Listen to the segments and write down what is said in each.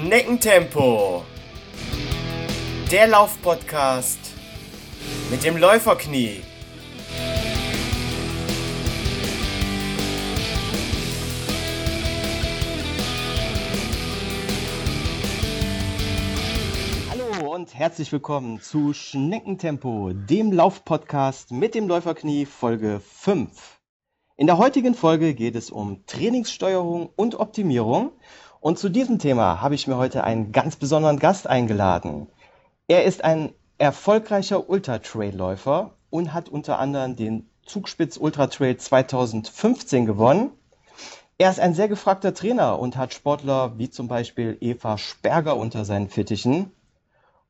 Schneckentempo. Der Laufpodcast mit dem Läuferknie. Hallo und herzlich willkommen zu Schneckentempo, dem Laufpodcast mit dem Läuferknie Folge 5. In der heutigen Folge geht es um Trainingssteuerung und Optimierung und zu diesem Thema habe ich mir heute einen ganz besonderen Gast eingeladen. Er ist ein erfolgreicher Ultra-Trail-Läufer und hat unter anderem den Zugspitz Ultra Trail 2015 gewonnen. Er ist ein sehr gefragter Trainer und hat Sportler wie zum Beispiel Eva Sperger unter seinen Fittichen.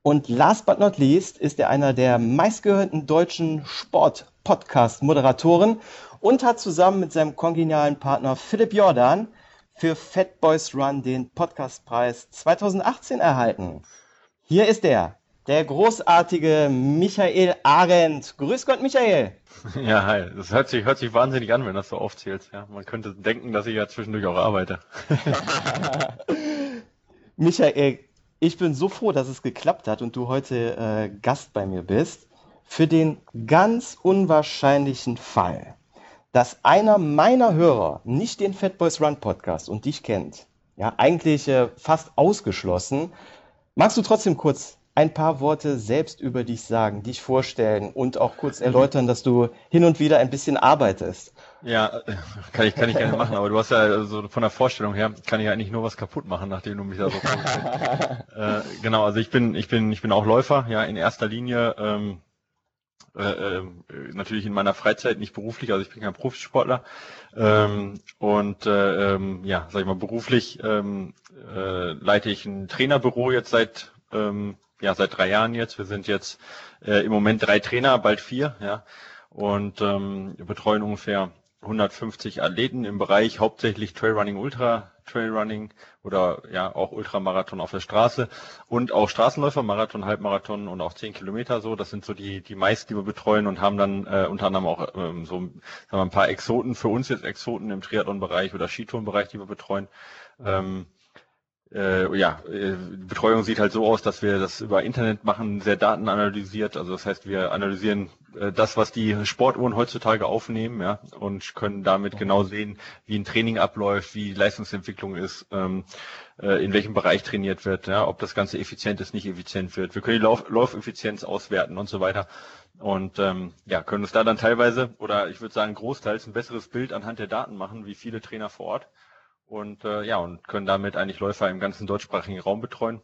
Und last but not least ist er einer der meistgehörten deutschen Sport-Podcast-Moderatoren und hat zusammen mit seinem kongenialen Partner Philipp Jordan für Fat Boys Run den Podcastpreis 2018 erhalten. Hier ist er, der großartige Michael Arendt. Grüß Gott, Michael. Ja, hi. Das hört sich, hört sich wahnsinnig an, wenn das so aufzählst. Ja, man könnte denken, dass ich ja zwischendurch auch arbeite. Michael, ich bin so froh, dass es geklappt hat und du heute äh, Gast bei mir bist. Für den ganz unwahrscheinlichen Fall, dass einer meiner Hörer nicht den Fat Boys Run Podcast und dich kennt, ja, eigentlich äh, fast ausgeschlossen, magst du trotzdem kurz ein paar Worte selbst über dich sagen, dich vorstellen und auch kurz erläutern, dass du hin und wieder ein bisschen arbeitest? Ja, kann ich, kann ich gerne machen, aber du hast ja also von der Vorstellung her, kann ich eigentlich nur was kaputt machen, nachdem du mich da so äh, Genau, also ich bin, ich bin, ich bin auch Läufer, ja, in erster Linie, ähm, äh, äh, natürlich in meiner Freizeit, nicht beruflich, also ich bin kein Profisportler. Ähm, und äh, ähm, ja, sag ich mal, beruflich ähm, äh, leite ich ein Trainerbüro jetzt seit ähm, ja seit drei Jahren jetzt. Wir sind jetzt äh, im Moment drei Trainer, bald vier, ja, und ähm, betreuen ungefähr 150 Athleten im Bereich hauptsächlich Trailrunning, Ultra Trailrunning oder ja auch Ultramarathon auf der Straße und auch Straßenläufer, Marathon, Halbmarathon und auch 10 Kilometer so. Das sind so die die meisten, die wir betreuen und haben dann äh, unter anderem auch ähm, so sagen wir, ein paar Exoten für uns jetzt Exoten im Triathlon-Bereich oder Skitourenbereich, die wir betreuen. Ähm, äh, ja, äh, Betreuung sieht halt so aus, dass wir das über Internet machen, sehr datenanalysiert. Also das heißt, wir analysieren äh, das, was die Sportuhren heutzutage aufnehmen, ja, und können damit genau sehen, wie ein Training abläuft, wie Leistungsentwicklung ist, ähm, äh, in welchem Bereich trainiert wird, ja, ob das Ganze effizient ist, nicht effizient wird. Wir können die Lauf Laufeffizienz auswerten und so weiter. Und ähm, ja, können uns da dann teilweise oder ich würde sagen großteils ein besseres Bild anhand der Daten machen, wie viele Trainer vor Ort und äh, ja und können damit eigentlich Läufer im ganzen deutschsprachigen Raum betreuen.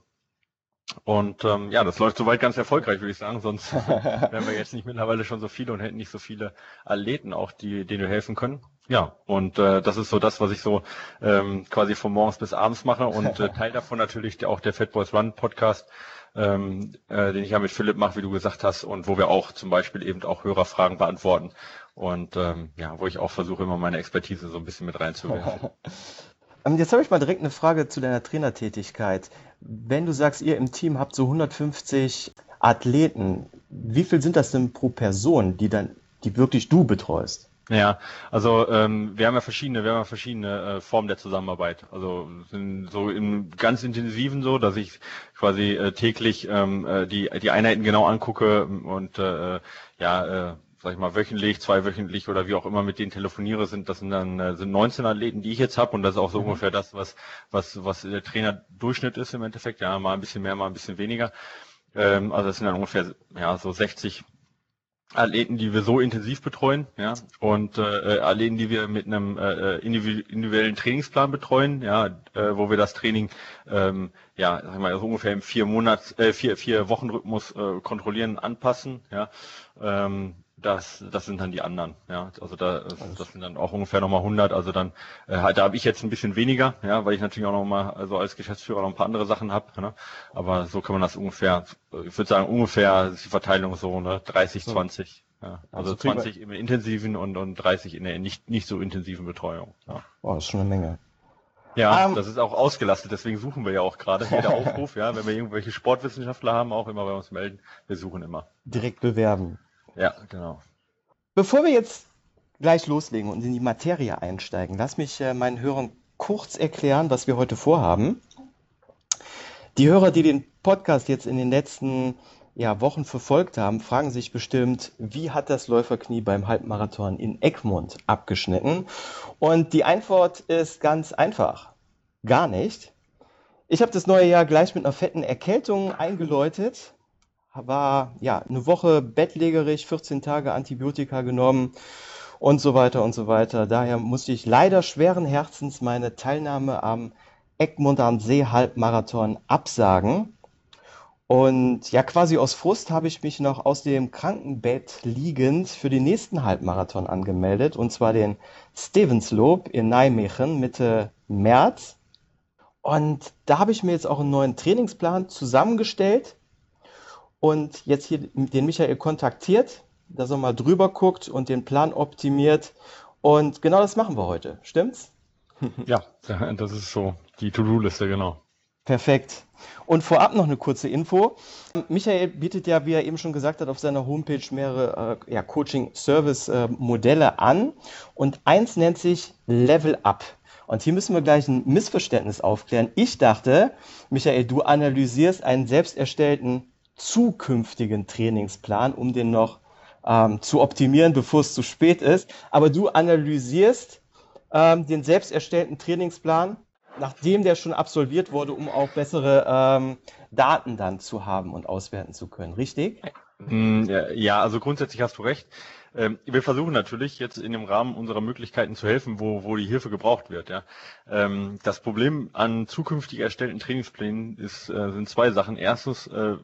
Und ähm, ja, das läuft soweit ganz erfolgreich, würde ich sagen. Sonst wären wir jetzt nicht mittlerweile schon so viele und hätten nicht so viele Athleten auch, die denen wir helfen können. Ja, und äh, das ist so das, was ich so ähm, quasi von morgens bis abends mache. Und äh, Teil davon natürlich auch der Fat Boys Run Podcast, ähm, äh, den ich ja mit Philipp mache, wie du gesagt hast, und wo wir auch zum Beispiel eben auch Hörerfragen beantworten. Und ähm, ja, wo ich auch versuche, immer meine Expertise so ein bisschen mit reinzuwerfen. Ähm, jetzt habe ich mal direkt eine Frage zu deiner Trainertätigkeit. Wenn du sagst, ihr im Team habt so 150 Athleten, wie viel sind das denn pro Person, die dann, die wirklich du betreust? Ja, also ähm, wir haben ja verschiedene, wir haben ja verschiedene äh, Formen der Zusammenarbeit. Also sind so im ganz intensiven so, dass ich quasi äh, täglich ähm, äh, die die Einheiten genau angucke und äh, ja äh, sag ich mal, wöchentlich, zweiwöchentlich oder wie auch immer mit denen telefoniere, sind das sind dann äh, sind 19 Athleten, die ich jetzt habe und das ist auch so mhm. ungefähr das, was was was der Trainerdurchschnitt ist im Endeffekt. Ja, mal ein bisschen mehr, mal ein bisschen weniger. Ähm, also das sind dann ungefähr ja so 60 Athleten, die wir so intensiv betreuen, ja, und äh, Athleten, die wir mit einem äh, individuellen Trainingsplan betreuen, ja, äh, wo wir das Training, ähm, ja, sag ich mal, so ungefähr im vier Monats, äh, vier vier Wochenrhythmus äh, kontrollieren, anpassen, ja, ähm, das, das sind dann die anderen, ja. Also da, das sind dann auch ungefähr nochmal 100. Also dann, äh, da habe ich jetzt ein bisschen weniger, ja, weil ich natürlich auch nochmal, also als Geschäftsführer noch ein paar andere Sachen habe. Ne? Aber so kann man das ungefähr, ich würde sagen ungefähr ist die Verteilung so, ne, 30, 20. Ja. Also, also 20 im intensiven und, und 30 in der nicht, nicht so intensiven Betreuung. Ja. Oh, das ist schon eine Menge. Ja, um, ähm, das ist auch ausgelastet, deswegen suchen wir ja auch gerade. Jeder Aufruf, ja, wenn wir irgendwelche Sportwissenschaftler haben, auch immer bei uns melden. Wir suchen immer. Direkt bewerben. Ja, genau. Bevor wir jetzt gleich loslegen und in die Materie einsteigen, lass mich äh, meinen Hörern kurz erklären, was wir heute vorhaben. Die Hörer, die den Podcast jetzt in den letzten ja, Wochen verfolgt haben, fragen sich bestimmt, wie hat das Läuferknie beim Halbmarathon in Egmont abgeschnitten? Und die Antwort ist ganz einfach. Gar nicht. Ich habe das neue Jahr gleich mit einer fetten Erkältung eingeläutet. War ja eine Woche bettlägerig, 14 Tage Antibiotika genommen und so weiter und so weiter. Daher musste ich leider schweren Herzens meine Teilnahme am Egmont am See Halbmarathon absagen. Und ja, quasi aus Frust habe ich mich noch aus dem Krankenbett liegend für den nächsten Halbmarathon angemeldet, und zwar den Stevenslob in Nijmegen Mitte März. Und da habe ich mir jetzt auch einen neuen Trainingsplan zusammengestellt und jetzt hier den Michael kontaktiert, dass er mal drüber guckt und den Plan optimiert. Und genau das machen wir heute. Stimmt's? Ja, das ist so die To-Do-Liste, genau. Perfekt. Und vorab noch eine kurze Info. Michael bietet ja, wie er eben schon gesagt hat, auf seiner Homepage mehrere äh, ja, Coaching-Service-Modelle an. Und eins nennt sich Level Up. Und hier müssen wir gleich ein Missverständnis aufklären. Ich dachte, Michael, du analysierst einen selbst erstellten zukünftigen Trainingsplan, um den noch ähm, zu optimieren, bevor es zu spät ist. Aber du analysierst ähm, den selbst erstellten Trainingsplan nachdem der schon absolviert wurde, um auch bessere ähm, Daten dann zu haben und auswerten zu können, richtig? Mm, ja, also grundsätzlich hast du recht. Ähm, wir versuchen natürlich jetzt in dem Rahmen unserer Möglichkeiten zu helfen, wo, wo die Hilfe gebraucht wird. Ja. Ähm, das Problem an zukünftig erstellten Trainingsplänen ist, äh, sind zwei Sachen. Erstens äh,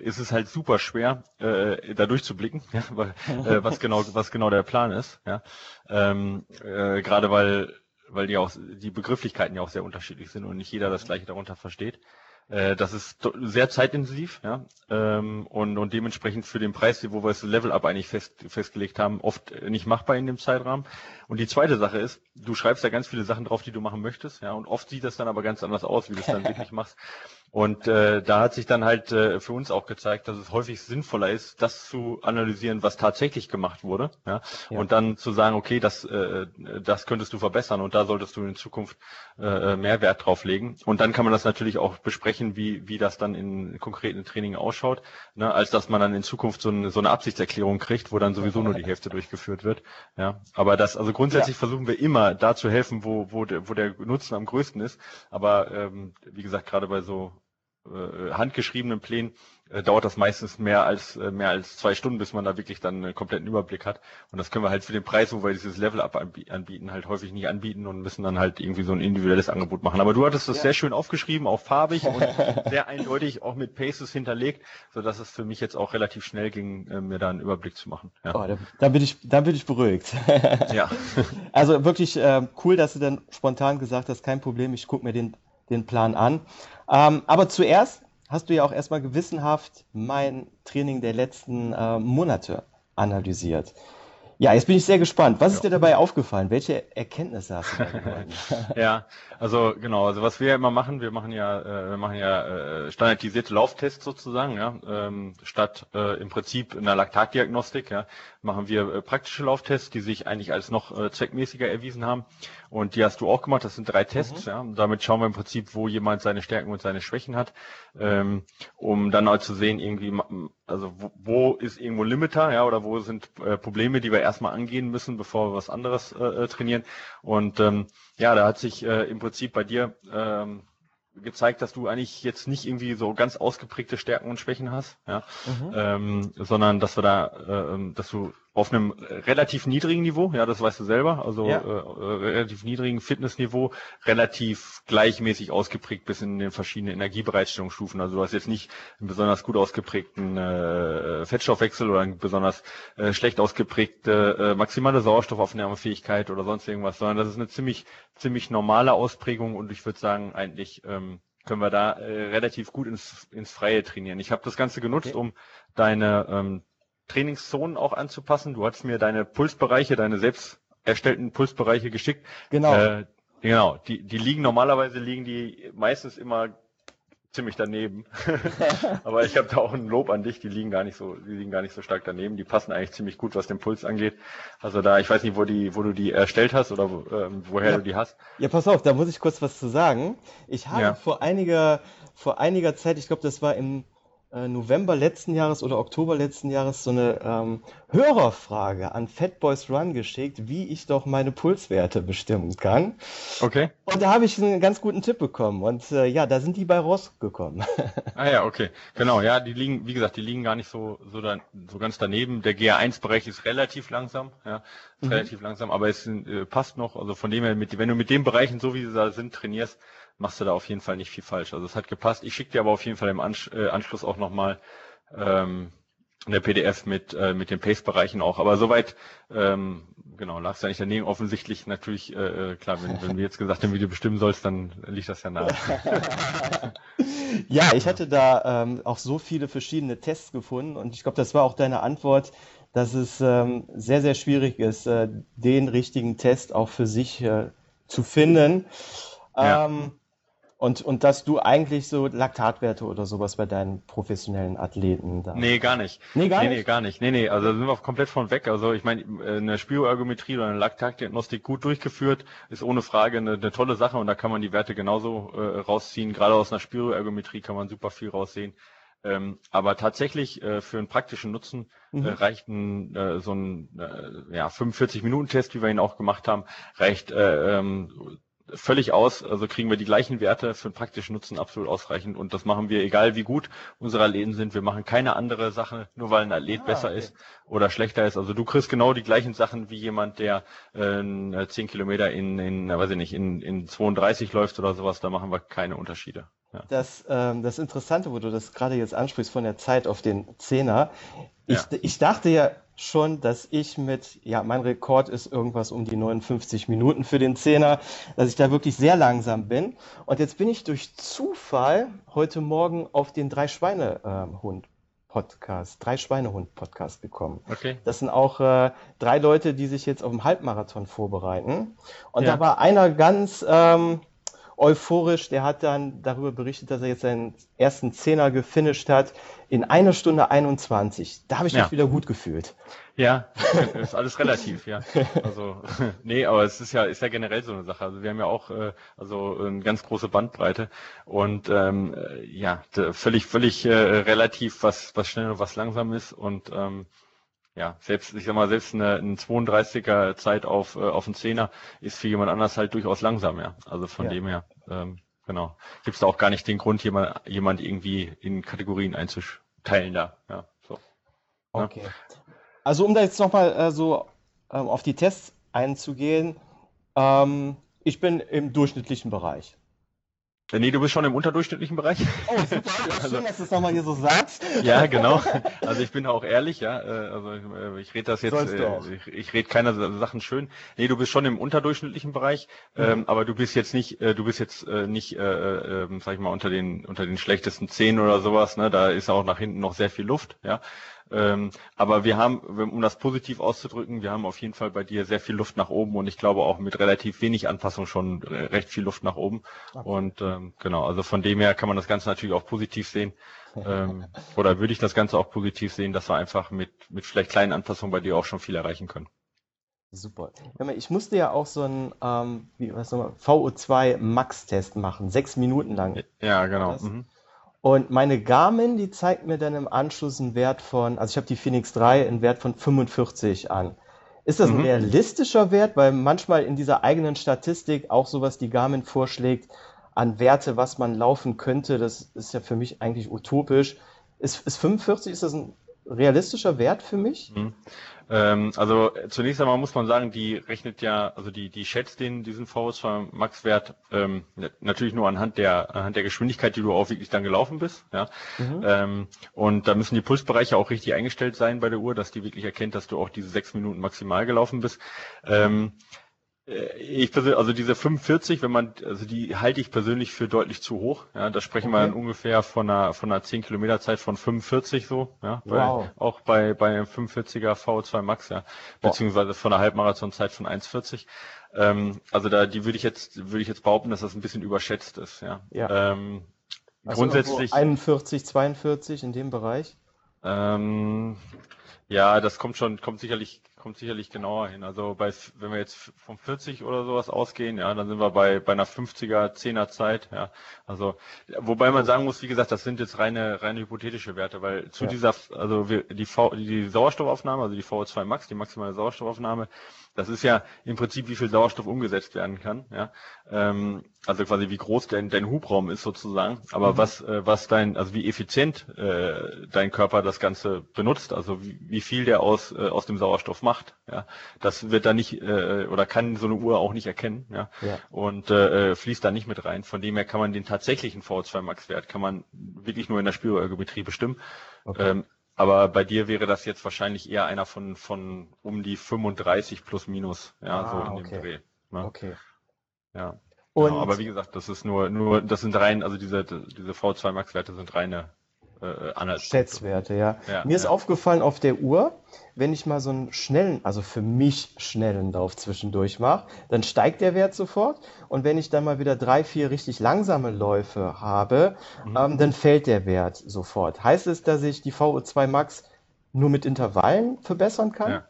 ist es halt super schwer, äh, da durchzublicken, ja, weil, äh, was genau was genau der Plan ist. Ja. Ähm, äh, Gerade weil weil die auch die Begrifflichkeiten ja auch sehr unterschiedlich sind und nicht jeder das gleiche darunter versteht. Äh, das ist sehr zeitintensiv, ja, ähm, und, und dementsprechend für den Preis, wo wir das Level-Up eigentlich fest, festgelegt haben, oft nicht machbar in dem Zeitrahmen. Und die zweite Sache ist, du schreibst da ganz viele Sachen drauf, die du machen möchtest, ja, und oft sieht das dann aber ganz anders aus, wie du es dann wirklich machst. Und äh, da hat sich dann halt äh, für uns auch gezeigt, dass es häufig sinnvoller ist, das zu analysieren, was tatsächlich gemacht wurde, ja, ja. und dann zu sagen, okay, das, äh, das könntest du verbessern und da solltest du in Zukunft äh, mehr Wert drauf legen. Und dann kann man das natürlich auch besprechen, wie, wie das dann in konkreten Training ausschaut, ne, als dass man dann in Zukunft so eine, so eine Absichtserklärung kriegt, wo dann sowieso nur die Hälfte durchgeführt wird. Ja, aber das, also grundsätzlich ja. versuchen wir immer da zu helfen, wo, wo, der, wo der Nutzen am größten ist. Aber ähm, wie gesagt, gerade bei so handgeschriebenen Plänen äh, dauert das meistens mehr als äh, mehr als zwei Stunden, bis man da wirklich dann einen kompletten Überblick hat. Und das können wir halt für den Preis, wo wir dieses Level-Up anbieten, halt häufig nicht anbieten und müssen dann halt irgendwie so ein individuelles Angebot machen. Aber du hattest das ja. sehr schön aufgeschrieben, auch farbig und sehr eindeutig auch mit Paces hinterlegt, so dass es für mich jetzt auch relativ schnell ging, äh, mir da einen Überblick zu machen. Ja. Oh, da, da, bin ich, da bin ich beruhigt. ja. Also wirklich äh, cool, dass du dann spontan gesagt hast, kein Problem, ich gucke mir den den Plan an. Ähm, aber zuerst hast du ja auch erstmal gewissenhaft mein Training der letzten äh, Monate analysiert. Ja, jetzt bin ich sehr gespannt. Was ist dir dabei aufgefallen? Welche Erkenntnisse hast du da ja, also genau, also was wir immer machen, wir machen ja, äh, wir machen ja äh, standardisierte Lauftests sozusagen, ja, ähm, statt äh, im Prinzip einer Laktatdiagnostik, ja, machen wir äh, praktische Lauftests, die sich eigentlich als noch äh, zweckmäßiger erwiesen haben. Und die hast du auch gemacht. Das sind drei Tests. Mhm. Ja. damit schauen wir im Prinzip, wo jemand seine Stärken und seine Schwächen hat, ähm, um dann auch zu sehen, irgendwie, also wo, wo ist irgendwo Limiter, ja, oder wo sind äh, Probleme, die wir erstmal angehen müssen, bevor wir was anderes äh, äh trainieren. Und ähm, ja, da hat sich äh, im Prinzip bei dir ähm, gezeigt, dass du eigentlich jetzt nicht irgendwie so ganz ausgeprägte Stärken und Schwächen hast, ja, mhm. ähm, sondern dass wir da, äh, ähm, dass du auf einem relativ niedrigen Niveau, ja, das weißt du selber, also ja. äh, relativ niedrigen Fitnessniveau, relativ gleichmäßig ausgeprägt bis in den verschiedenen Energiebereitstellungsstufen. Also du hast jetzt nicht einen besonders gut ausgeprägten äh, Fettstoffwechsel oder einen besonders äh, schlecht ausgeprägte äh, maximale Sauerstoffaufnahmefähigkeit oder sonst irgendwas, sondern das ist eine ziemlich ziemlich normale Ausprägung und ich würde sagen eigentlich ähm, können wir da äh, relativ gut ins, ins Freie trainieren. Ich habe das Ganze genutzt, okay. um deine ähm, Trainingszonen auch anzupassen. Du hast mir deine Pulsbereiche, deine selbst erstellten Pulsbereiche geschickt. Genau. Äh, genau. Die, die liegen normalerweise liegen die meistens immer ziemlich daneben. Aber ich habe da auch ein Lob an dich, die liegen gar nicht so, die liegen gar nicht so stark daneben. Die passen eigentlich ziemlich gut, was den Puls angeht. Also da, ich weiß nicht, wo die, wo du die erstellt hast oder ähm, woher ja. du die hast. Ja, pass auf, da muss ich kurz was zu sagen. Ich habe ja. vor einiger, vor einiger Zeit, ich glaube, das war im November letzten Jahres oder Oktober letzten Jahres so eine ähm, Hörerfrage an Fatboys Run geschickt, wie ich doch meine Pulswerte bestimmen kann. Okay. Und da habe ich einen ganz guten Tipp bekommen. Und äh, ja, da sind die bei rausgekommen. ah ja, okay. Genau, ja, die liegen, wie gesagt, die liegen gar nicht so, so, da, so ganz daneben. Der GR1-Bereich ist relativ langsam, ja, ist mhm. relativ langsam, aber es äh, passt noch. Also von dem her, mit, wenn du mit den Bereichen, so wie sie da sind, trainierst, machst du da auf jeden Fall nicht viel falsch. Also es hat gepasst. Ich schicke dir aber auf jeden Fall im Ansch äh, Anschluss auch nochmal ähm, eine PDF mit, äh, mit den Pace-Bereichen auch. Aber soweit, ähm, genau, lagst du ja nicht daneben. Offensichtlich natürlich, äh, äh, klar, wenn, wenn wir jetzt gesagt haben, wie du bestimmen sollst, dann liegt das ja nahe. ja, ich hatte da ähm, auch so viele verschiedene Tests gefunden und ich glaube, das war auch deine Antwort, dass es ähm, sehr, sehr schwierig ist, äh, den richtigen Test auch für sich äh, zu finden. Ja. Ähm, und, und dass du eigentlich so Laktatwerte oder sowas bei deinen professionellen Athleten da. Nee, gar nicht. Nee, gar nee, nicht. Nee, gar nicht. Nee, nee, also da sind wir komplett von weg. Also ich meine, eine Spiroergometrie oder eine Laktatdiagnostik gut durchgeführt ist ohne Frage eine, eine tolle Sache und da kann man die Werte genauso äh, rausziehen. Gerade aus einer Spiroergometrie kann man super viel raussehen. Ähm, aber tatsächlich äh, für einen praktischen Nutzen äh, mhm. äh, reicht ein, äh, so ein äh, ja, 45-Minuten-Test, wie wir ihn auch gemacht haben, reicht äh, ähm, völlig aus. Also kriegen wir die gleichen Werte für den praktischen Nutzen absolut ausreichend. Und das machen wir, egal wie gut unsere Athleten sind. Wir machen keine andere Sache, nur weil ein Athlet ah, besser okay. ist oder schlechter ist. Also du kriegst genau die gleichen Sachen wie jemand, der äh, 10 Kilometer in, in, weiß ich nicht, in, in 32 läuft oder sowas. Da machen wir keine Unterschiede. Ja. Das, ähm, das Interessante, wo du das gerade jetzt ansprichst von der Zeit auf den Zehner. Ich, ja. ich dachte ja schon, dass ich mit, ja, mein Rekord ist irgendwas um die 59 Minuten für den Zehner, dass ich da wirklich sehr langsam bin. Und jetzt bin ich durch Zufall heute Morgen auf den Drei-Schweine-Hund. Podcast, drei Schweinehund Podcast gekommen. Okay. Das sind auch äh, drei Leute, die sich jetzt auf dem Halbmarathon vorbereiten. Und ja. da war einer ganz, ähm, euphorisch. Der hat dann darüber berichtet, dass er jetzt seinen ersten Zehner gefinisht hat in einer Stunde 21. Da habe ich ja. mich wieder gut gefühlt. Ja, ist alles relativ, ja. Also nee, aber es ist ja ist ja generell so eine Sache. Also wir haben ja auch äh, also eine ganz große Bandbreite und ähm, äh, ja völlig völlig äh, relativ was was schnell und was langsam ist und ähm, ja, selbst, ich sag mal, selbst eine, eine 32er Zeit auf, äh, auf einen Zehner ist für jemand anders halt durchaus langsam, ja. Also von ja. dem her, ähm, genau. Gibt es da auch gar nicht den Grund, jemand, jemand irgendwie in Kategorien einzuteilen da, ja. So. Okay. Ja. Also um da jetzt nochmal äh, so ähm, auf die Tests einzugehen, ähm, ich bin im durchschnittlichen Bereich. Äh, nee, du bist schon im unterdurchschnittlichen Bereich. Oh, super. Ja, also, schön, dass du es nochmal hier so sagst. Ja, genau. Also ich bin auch ehrlich, ja. Äh, also äh, ich rede das jetzt, ich, ich rede keine Sachen schön. Nee, du bist schon im unterdurchschnittlichen Bereich, mhm. ähm, aber du bist jetzt nicht, du bist jetzt nicht, äh, äh, sag ich mal, unter den unter den schlechtesten zehn oder sowas. Ne? Da ist auch nach hinten noch sehr viel Luft, ja. Ähm, aber wir haben, um das positiv auszudrücken, wir haben auf jeden Fall bei dir sehr viel Luft nach oben und ich glaube auch mit relativ wenig Anpassung schon recht viel Luft nach oben. Okay. Und ähm, genau, also von dem her kann man das Ganze natürlich auch positiv sehen. ähm, oder würde ich das Ganze auch positiv sehen, dass wir einfach mit, mit vielleicht kleinen Anpassungen bei dir auch schon viel erreichen können. Super. Ich musste ja auch so einen ähm, VO2 Max-Test machen, sechs Minuten lang. Ja, genau. Mhm. Und meine Garmin, die zeigt mir dann im Anschluss einen Wert von, also ich habe die Phoenix 3, einen Wert von 45 an. Ist das ein mhm. realistischer Wert? Weil manchmal in dieser eigenen Statistik auch sowas die Garmin vorschlägt an Werte, was man laufen könnte, das ist ja für mich eigentlich utopisch. Ist, ist 45, ist das ein realistischer Wert für mich? Mhm. Ähm, also zunächst einmal muss man sagen, die rechnet ja, also die, die schätzt den, diesen VS2 Max-Wert ähm, natürlich nur anhand der, anhand der Geschwindigkeit, die du auch wirklich dann gelaufen bist. Ja? Mhm. Ähm, und da müssen die Pulsbereiche auch richtig eingestellt sein bei der Uhr, dass die wirklich erkennt, dass du auch diese sechs Minuten maximal gelaufen bist. Ähm, äh, ich persönlich, also diese 45, wenn man, also die halte ich persönlich für deutlich zu hoch. Ja, da sprechen okay. wir dann ungefähr von einer, von einer 10 Kilometer Zeit von 45 so, ja, wow. bei, auch bei, bei einem 45er VO2 Max, ja, beziehungsweise von einer Halbmarathonzeit von 1,40. Ähm, also da, die würde ich jetzt, würde ich jetzt behaupten, dass das ein bisschen überschätzt ist, ja. ja. Ähm, Also grundsätzlich 41, 42 in dem Bereich. Ähm, ja, das kommt schon, kommt sicherlich, kommt sicherlich genauer hin. Also bei, wenn wir jetzt vom 40 oder sowas ausgehen, ja, dann sind wir bei, bei einer 50er, 10er Zeit, ja. Also, wobei man sagen muss, wie gesagt, das sind jetzt reine, reine hypothetische Werte, weil zu Ja. dieser, also wir, die V, die Sauerstoffaufnahme, also die VO2 Max, die maximale Sauerstoffaufnahme, das ist ja im Prinzip, wie viel Sauerstoff umgesetzt werden kann, ja. Ähm, also quasi wie groß dein, dein Hubraum ist sozusagen. Aber Mhm. was, äh, was dein, also wie effizient äh, dein Körper das Ganze benutzt, also wie, wie viel der aus, äh, aus dem Sauerstoff macht, ja, das wird da nicht äh, oder kann so eine Uhr auch nicht erkennen, ja. Ja. Und äh, fließt da nicht mit rein. Von dem her kann man den tatsächlichen VO2 Max Wert kann man wirklich nur in der Spiroergometrie bestimmen. Okay. Ähm, aber bei dir wäre das jetzt wahrscheinlich eher einer von, von um die 35 plus minus, ja, Ah, so in dem okay. Dreh. Ne? Okay. Ja. Und Genau, aber wie gesagt, das ist nur, nur, das sind rein, also diese, diese V2 Max Werte sind reine äh, Anhaltspunkte. Schätzwerte, ja. Ja, Mir ist ja. aufgefallen auf der Uhr, wenn ich mal so einen schnellen, also für mich schnellen Lauf zwischendurch mache, dann steigt der Wert sofort. Und wenn ich dann mal wieder drei, vier richtig langsame Läufe habe, Mhm. ähm, dann fällt der Wert sofort. Heißt es, dass ich die VO2 Max nur mit Intervallen verbessern kann? Ja.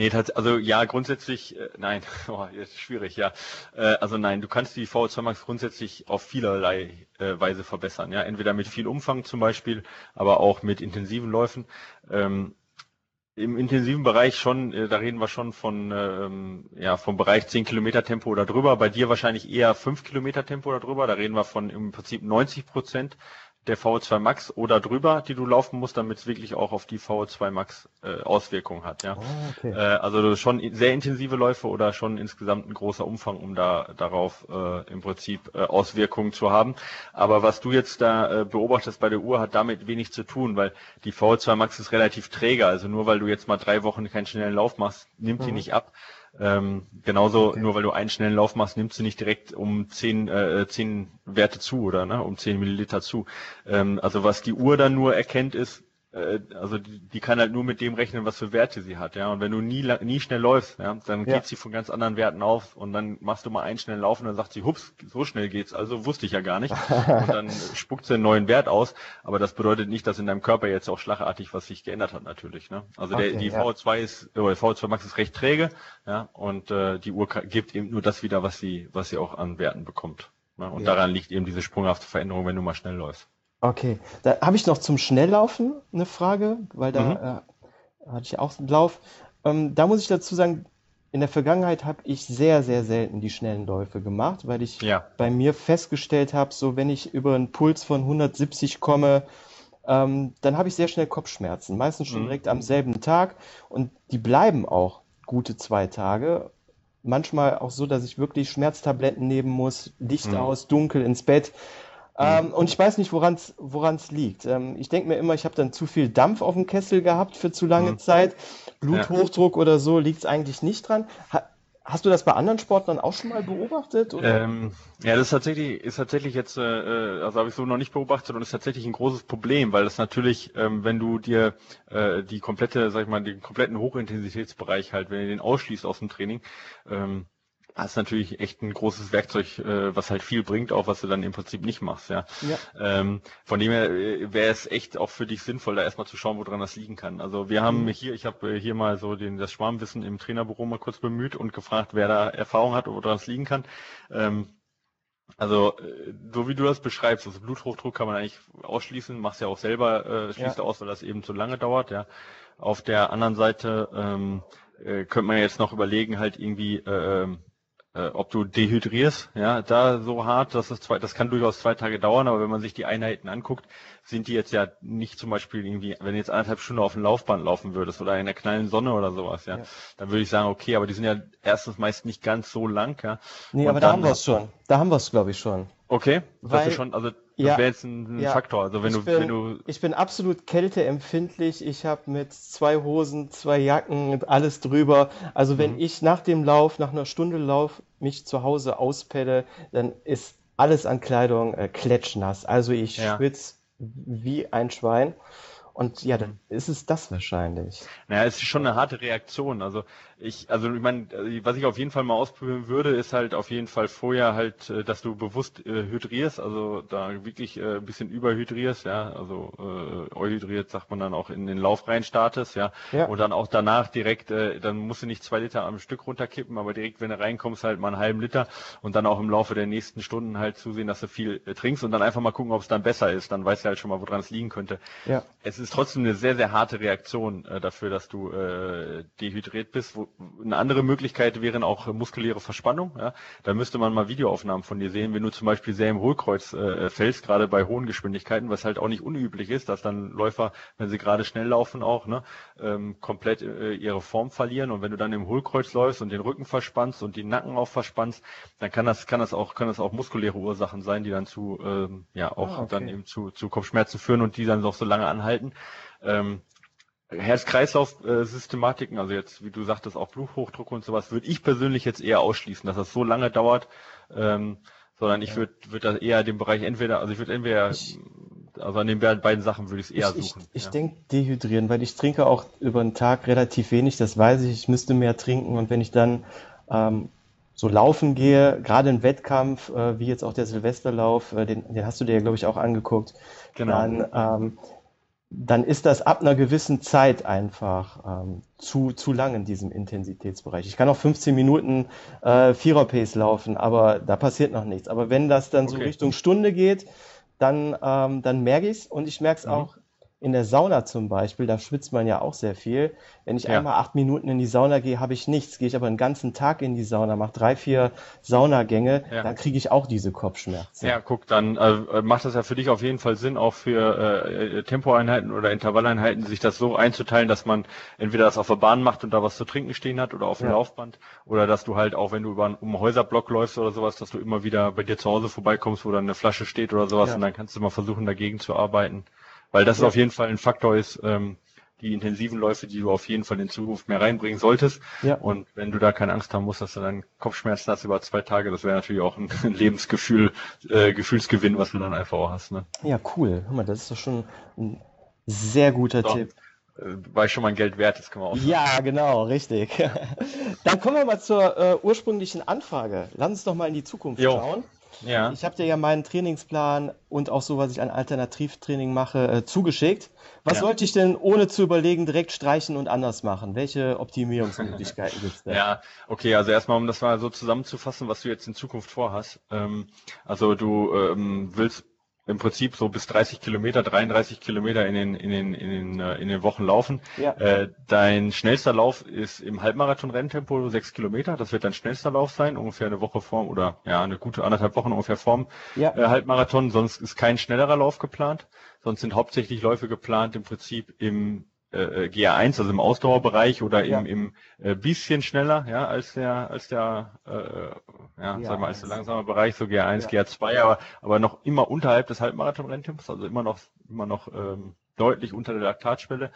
Nee, also ja, grundsätzlich, äh, nein, oh, jetzt schwierig, ja. Äh, also nein, du kannst die VO2 Max grundsätzlich auf vielerlei äh, Weise verbessern, ja. Entweder mit viel Umfang zum Beispiel, aber auch mit intensiven Läufen. Ähm, Im intensiven Bereich schon, äh, da reden wir schon von, ähm, ja, vom Bereich 10 Kilometer Tempo oder drüber. Bei dir wahrscheinlich eher 5 Kilometer Tempo oder drüber. Da reden wir von im Prinzip 90 Prozent der VO2 Max oder drüber, die du laufen musst, damit es wirklich auch auf die VO2 Max äh, Auswirkungen hat, ja. Oh, okay. Äh, also schon sehr intensive Läufe oder schon insgesamt ein großer Umfang, um da darauf äh, im Prinzip äh, Auswirkungen zu haben. Aber was du jetzt da äh, beobachtest bei der Uhr, hat damit wenig zu tun, weil die VO2 Max ist relativ träge. Also nur weil du jetzt mal drei Wochen keinen schnellen Lauf machst, nimmt die Mhm. nicht ab. Ähm, genauso, Okay. nur weil du einen schnellen Lauf machst, nimmst du nicht direkt um zehn, äh, zehn Werte zu oder ne, um zehn Milliliter zu. Ähm, also was die Uhr dann nur erkennt, ist, also die, die kann halt nur mit dem rechnen, was für Werte sie hat, ja. Und wenn du nie, nie schnell läufst, ja, dann Ja. geht sie von ganz anderen Werten auf und dann machst du mal einen schnellen Lauf und dann sagt sie, hups, so schnell geht's, also wusste ich ja gar nicht. Und dann spuckt sie einen neuen Wert aus, aber das bedeutet nicht, dass in deinem Körper jetzt auch schlagartig was sich geändert hat, natürlich, ne. Also der, Okay, die ja. VO2 ist, oder VO2 Max ist recht träge, ja, und äh, die Uhr gibt eben nur das wieder, was sie, was sie auch an Werten bekommt. Ne? Und Ja. daran liegt eben diese sprunghafte Veränderung, wenn du mal schnell läufst. Okay, da habe ich noch zum Schnelllaufen eine Frage, weil da äh, hatte ich auch einen Lauf. Ähm, da muss ich dazu sagen, in der Vergangenheit habe ich sehr, sehr selten die schnellen Läufe gemacht, weil ich Ja. bei mir festgestellt habe, so wenn ich über einen Puls von 170 komme, ähm, dann habe ich sehr schnell Kopfschmerzen, meistens schon Mhm. direkt am selben Tag und die bleiben auch gute zwei Tage. Manchmal auch so, dass ich wirklich Schmerztabletten nehmen muss, Licht Mhm. aus, dunkel ins Bett. Ähm, und ich weiß nicht, woran es liegt. Ähm, ich denke mir immer, ich habe dann zu viel Dampf auf dem Kessel gehabt für zu lange Mhm. Zeit. Bluthochdruck oder so liegt es eigentlich nicht dran. Ha hast du das bei anderen Sportlern auch schon mal beobachtet? Ähm, ja, das ist tatsächlich, ist tatsächlich jetzt, äh, äh, also habe ich so noch nicht beobachtet und ist tatsächlich ein großes Problem, weil das natürlich, ähm, wenn du dir äh, die komplette, sag ich mal, den kompletten Hochintensitätsbereich halt, wenn du den ausschließt aus dem Training, ähm, hast natürlich echt ein großes Werkzeug, äh, was halt viel bringt, auch was du dann im Prinzip nicht machst, ja. Ja. Ähm, von dem her äh, wäre es echt auch für dich sinnvoll, da erstmal zu schauen, woran das liegen kann. Also wir haben Mhm. hier, ich habe äh, hier mal so den, das Schwarmwissen im Trainerbüro mal kurz bemüht und gefragt, wer da Erfahrung hat, woran es liegen kann. Ähm, also, äh, so wie du das beschreibst, also Bluthochdruck kann man eigentlich ausschließen, machst ja auch selber, äh, schließt Ja. aus, weil das eben zu lange dauert, ja. Auf der anderen Seite ähm, äh, könnte man jetzt noch überlegen, halt irgendwie, äh, ähm, äh, ob du dehydrierst, ja, da so hart, dass es zwei, das kann durchaus zwei Tage dauern, aber wenn man sich die Einheiten anguckt, sind die jetzt ja nicht zum Beispiel irgendwie, wenn du jetzt anderthalb Stunden auf dem Laufband laufen würdest oder in der knallen Sonne oder sowas, ja, Ja. dann würde ich sagen, okay, aber die sind ja erstens meist nicht ganz so lang, ja. Nee, Und aber da haben wir es schon. Da haben wir es, glaube ich, schon. Okay, das Weil- ist schon, also das Ja. wäre jetzt ein, ein Ja. Faktor. Also wenn ich du, bin, wenn du, ich bin absolut kälteempfindlich. Ich habe mit zwei Hosen, zwei Jacken, und alles drüber. Also wenn Mhm. ich nach dem Lauf, nach einer Stunde Lauf, mich zu Hause auspelle, dann ist alles an Kleidung äh, klatschnass. Also ich Ja. schwitze wie ein Schwein. Und ja, dann ist es das wahrscheinlich. naja, es ist schon eine harte Reaktion. Also Ich, also ich meine, was ich auf jeden Fall mal ausprobieren würde, ist halt auf jeden Fall vorher halt, äh, dass du bewusst äh, hydrierst, also da wirklich äh, ein bisschen überhydrierst, ja, also äh, euhydriert sagt man dann auch in den Lauf rein startest, ja, ja. und dann auch danach direkt, äh, dann musst du nicht zwei Liter am Stück runterkippen, aber direkt, wenn du reinkommst, halt mal einen halben Liter und dann auch im Laufe der nächsten Stunden halt zusehen, dass du viel äh, trinkst und dann einfach mal gucken, ob es dann besser ist, dann weißt du halt schon mal, woran es liegen könnte. Ja. Es ist trotzdem eine sehr, sehr harte Reaktion äh, dafür, dass du äh, dehydriert bist, wo eine andere Möglichkeit wären auch muskuläre Verspannung. Ja? Da müsste man mal Videoaufnahmen von dir sehen, wenn du zum Beispiel sehr im Hohlkreuz äh, fällst, gerade bei hohen Geschwindigkeiten, was halt auch nicht unüblich ist, dass dann Läufer, wenn sie gerade schnell laufen auch, ne, ähm, komplett äh, ihre Form verlieren. Und wenn du dann im Hohlkreuz läufst und den Rücken verspannst und die Nacken auch verspannst, dann kann das, kann das auch, kann das auch muskuläre Ursachen sein, die dann zu, ähm, ja, auch ah, okay. dann eben zu, zu Kopfschmerzen führen und die dann noch so lange anhalten. Ähm, Herz-Kreislauf-Systematiken, also jetzt, wie du sagtest, auch Bluthochdruck und sowas, würde ich persönlich jetzt eher ausschließen, dass das so lange dauert, ähm, sondern ich würde würd da eher den Bereich entweder, also ich würde entweder, ich, also an den beiden Sachen würde ich es eher ich, suchen. Ich, ich ja. denke dehydrieren, weil ich trinke auch über den Tag relativ wenig, das weiß ich, ich müsste mehr trinken und wenn ich dann ähm, so laufen gehe, gerade im Wettkampf, äh, wie jetzt auch der Silvesterlauf, äh, den, den hast du dir ja, glaube ich, auch angeguckt, genau. dann ähm, dann ist das ab einer gewissen Zeit einfach ähm, zu, zu lang in diesem Intensitätsbereich. Ich kann auch 15 Minuten äh, Vierer-Pace laufen, aber da passiert noch nichts. Aber wenn das dann okay. so Richtung Stunde geht, dann, ähm, dann merke ich es und ich merke es mhm. auch in der Sauna zum Beispiel, da schwitzt man ja auch sehr viel. Wenn ich ja. einmal acht Minuten in die Sauna gehe, habe ich nichts. Gehe ich aber einen ganzen Tag in die Sauna, mache drei, vier Saunagänge, ja. dann kriege ich auch diese Kopfschmerzen. Ja, guck, dann äh, macht das ja für dich auf jeden Fall Sinn, auch für äh, Tempoeinheiten oder Intervalleinheiten, sich das so einzuteilen, dass man entweder das auf der Bahn macht und da was zu trinken stehen hat oder auf dem ja. Laufband oder dass du halt auch, wenn du über einen, um einen Häuserblock läufst oder sowas, dass du immer wieder bei dir zu Hause vorbeikommst, wo dann eine Flasche steht oder sowas und dann kannst du mal versuchen, dagegen zu arbeiten. Weil das ja. auf jeden Fall ein Faktor ist, ähm, die intensiven Läufe, die du auf jeden Fall in Zukunft mehr reinbringen solltest. Ja. Und wenn du da keine Angst haben musst, dass du dann Kopfschmerzen hast über zwei Tage, das wäre natürlich auch ein Lebensgefühl, äh, Gefühlsgewinn, was du dann einfach auch hast. Ne? Ja, cool. Hör mal, das ist doch schon ein sehr guter Doch. Tipp. Äh, weil schon mein Geld wert ist, kann man auch sagen. Ja, genau, richtig. Dann kommen wir mal zur äh, ursprünglichen Anfrage. Lass uns doch mal in die Zukunft jo. schauen. Ja. Ich habe dir ja meinen Trainingsplan und auch so, was ich an Alternativtraining mache, äh, zugeschickt. Was ja. sollte ich denn ohne zu überlegen direkt streichen und anders machen? Welche Optimierungsmöglichkeiten gibt es da? Ja, okay, also erstmal, um das mal so zusammenzufassen, was du jetzt in Zukunft vorhast. Ähm, also du ähm, willst im Prinzip so bis 30 Kilometer, 33 Kilometer in den, in den, in den, äh, in den Wochen laufen. Ja. Äh, dein schnellster Lauf ist im Halbmarathon-Renntempo 6 Kilometer. Das wird dein schnellster Lauf sein, ungefähr eine Woche vorm oder ja, eine gute anderthalb Wochen ungefähr vorm ja. äh, Halbmarathon. Sonst ist kein schnellerer Lauf geplant. Sonst sind hauptsächlich Läufe geplant im Prinzip im äh, GR1, also im Ausdauerbereich oder ja. im, im äh, bisschen schneller, ja, als der, als der, äh, ja, ja sag mal, als der langsame Bereich, so GR1, ja. GR2, aber, aber noch immer unterhalb des Halbmarathon-Renntempos, also immer noch, immer noch ähm, deutlich unter der Laktatschwelle.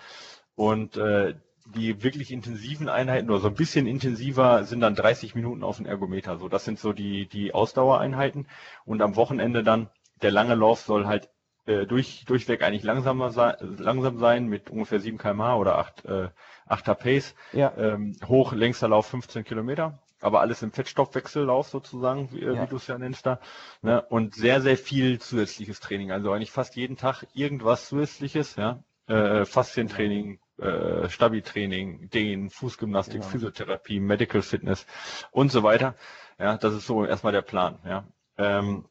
Und äh, die wirklich intensiven Einheiten oder so ein bisschen intensiver sind dann 30 Minuten auf dem Ergometer. So, das sind so die, die Ausdauereinheiten. Und am Wochenende dann, der lange Lauf soll halt äh, durch, durchweg eigentlich langsamer sein, langsam sein mit ungefähr 7 kmh oder 8, äh, 8er Pace. Ja. Ähm, hoch, längster Lauf 15 Kilometer. Aber alles im Fettstoffwechsellauf sozusagen, wie, äh, ja. wie du es ja nennst da. Ne? Und sehr, sehr viel zusätzliches Training. Also eigentlich fast jeden Tag irgendwas zusätzliches, ja. Äh, Faszientraining, äh, Stabi-Training, Dehnen, Fußgymnastik, genau. Physiotherapie, Medical Fitness und so weiter. Ja, das ist so erstmal der Plan, ja. Ähm,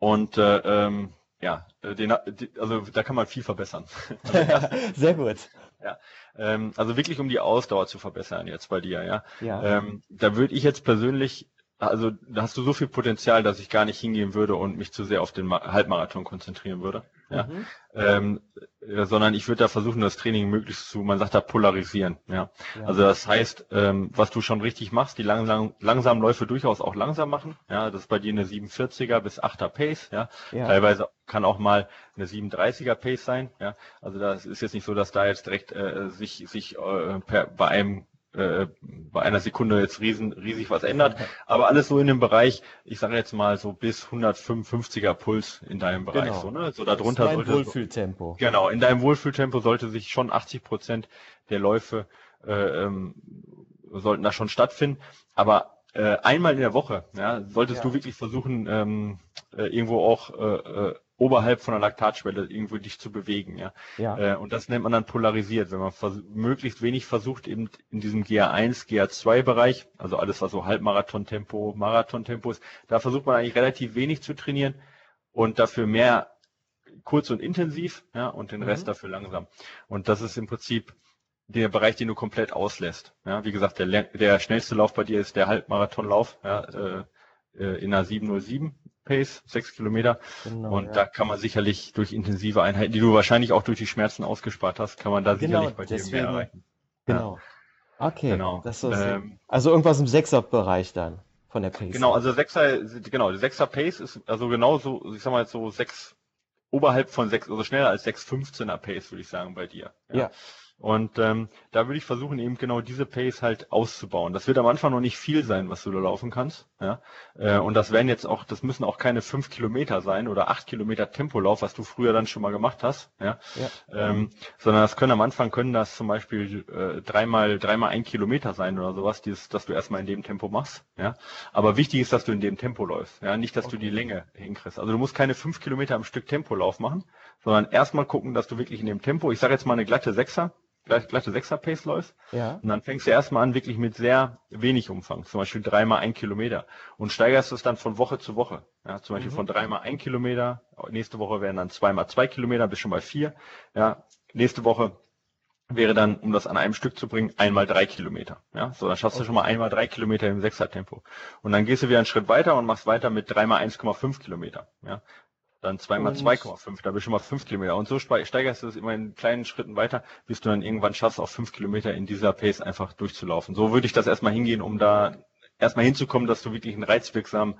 und äh, ähm, ja, äh, den, also da kann man viel verbessern. Also Sehr gut. Ja, ähm, also wirklich um die Ausdauer zu verbessern jetzt bei dir, ja. ja. Ähm, da würde ich jetzt persönlich also da hast du so viel Potenzial, dass ich gar nicht hingehen würde und mich zu sehr auf den Halbmarathon konzentrieren würde. Ja. Mhm. Ähm, äh, sondern ich würde da versuchen, das Training möglichst zu, man sagt da polarisieren. Ja. ja. Also das heißt, ähm, was du schon richtig machst, die langsam, langsamen Läufe durchaus auch langsam machen. Ja, das ist bei dir eine 47er bis 8er Pace. Ja. ja. Teilweise kann auch mal eine 37er Pace sein. Ja. Also das ist jetzt nicht so, dass da jetzt direkt äh, sich sich äh, per, bei einem äh, bei einer Sekunde jetzt riesen, riesig was ändert. Aber alles so in dem Bereich, ich sage jetzt mal so bis 155er Puls in deinem Bereich. Genau. So, ne? so darunter das ist sollte Wohlfühltempo. Genau, in deinem Wohlfühltempo sollte sich schon 80 Prozent der Läufe äh, ähm, sollten da schon stattfinden. Aber äh, einmal in der Woche, ja, solltest Ja. du wirklich versuchen, ähm, äh, irgendwo auch äh, äh, oberhalb von der Laktatschwelle irgendwo dich zu bewegen, ja. Ja. Äh, und das nennt man dann polarisiert, wenn man möglichst wenig versucht, eben in diesem GA1, GA2-Bereich, also alles, was so Halbmarathon-Tempo, Marathon-Tempo ist, da versucht man eigentlich relativ wenig zu trainieren und dafür mehr kurz und intensiv, ja, und den Mhm. Rest dafür langsam. Und das ist im Prinzip der Bereich, den du komplett auslässt. Ja, wie gesagt, der, der schnellste Lauf bei dir ist der Halbmarathonlauf, ja, äh, äh, in einer 707 Pace, sechs Kilometer. Genau, und ja. da kann man sicherlich durch intensive Einheiten, die du wahrscheinlich auch durch die Schmerzen ausgespart hast, kann man da Genau, sicherlich bei dir deswegen- mehr erreichen. Genau. Okay. Genau. Ähm, also irgendwas im Sechser-Bereich dann von der Pace. Genau, also Sechser, genau, der Sechser Pace ist also genau so, ich sag mal jetzt so sechs, oberhalb von sechs, also schneller als 6,15er Pace, würde ich sagen, bei dir. Ja. Und ähm, da würde ich versuchen, eben genau diese Pace halt auszubauen. Das wird am Anfang noch nicht viel sein, was du da laufen kannst. Ja? Äh, und das werden jetzt auch, das müssen auch keine fünf Kilometer sein oder acht Kilometer Tempolauf, was du früher dann schon mal gemacht hast. Ja? Ja. Ähm, sondern das können am Anfang können das zum Beispiel äh, dreimal dreimal ein Kilometer sein oder sowas, dieses, dass du erstmal in dem Tempo machst. Ja, aber wichtig ist, dass du in dem Tempo läufst. Ja, nicht, dass du die Länge hinkriegst. Also du musst keine fünf Kilometer am Stück Tempolauf machen, sondern erstmal gucken, dass du wirklich in dem Tempo. Ich sage jetzt mal eine glatte Sechser, gleich- glatte Sechser Pace läufst. Ja. Und dann fängst du erstmal an, wirklich mit sehr wenig Umfang, zum Beispiel dreimal ein Kilometer und steigerst es dann von Woche zu Woche. Ja, zum Beispiel von dreimal ein Kilometer, nächste Woche wären dann zweimal zwei Kilometer, bist schon bei vier. Ja, nächste Woche wäre dann, um das an einem Stück zu bringen, einmal drei Kilometer. Ja, so dann schaffst du schon mal einmal drei Kilometer im Sechser-Tempo. Und dann gehst du wieder einen Schritt weiter und machst weiter mit dreimal 1,5 Kilometer. Ja, dann zweimal Und- 2,5, da bist du schon mal fünf Kilometer. Und so steigerst du es immer in kleinen Schritten weiter, bis du dann irgendwann schaffst, auf fünf Kilometer in dieser Pace einfach durchzulaufen. So würde ich das erstmal hingehen, um da erstmal hinzukommen, dass du wirklich einen reizwirksamen,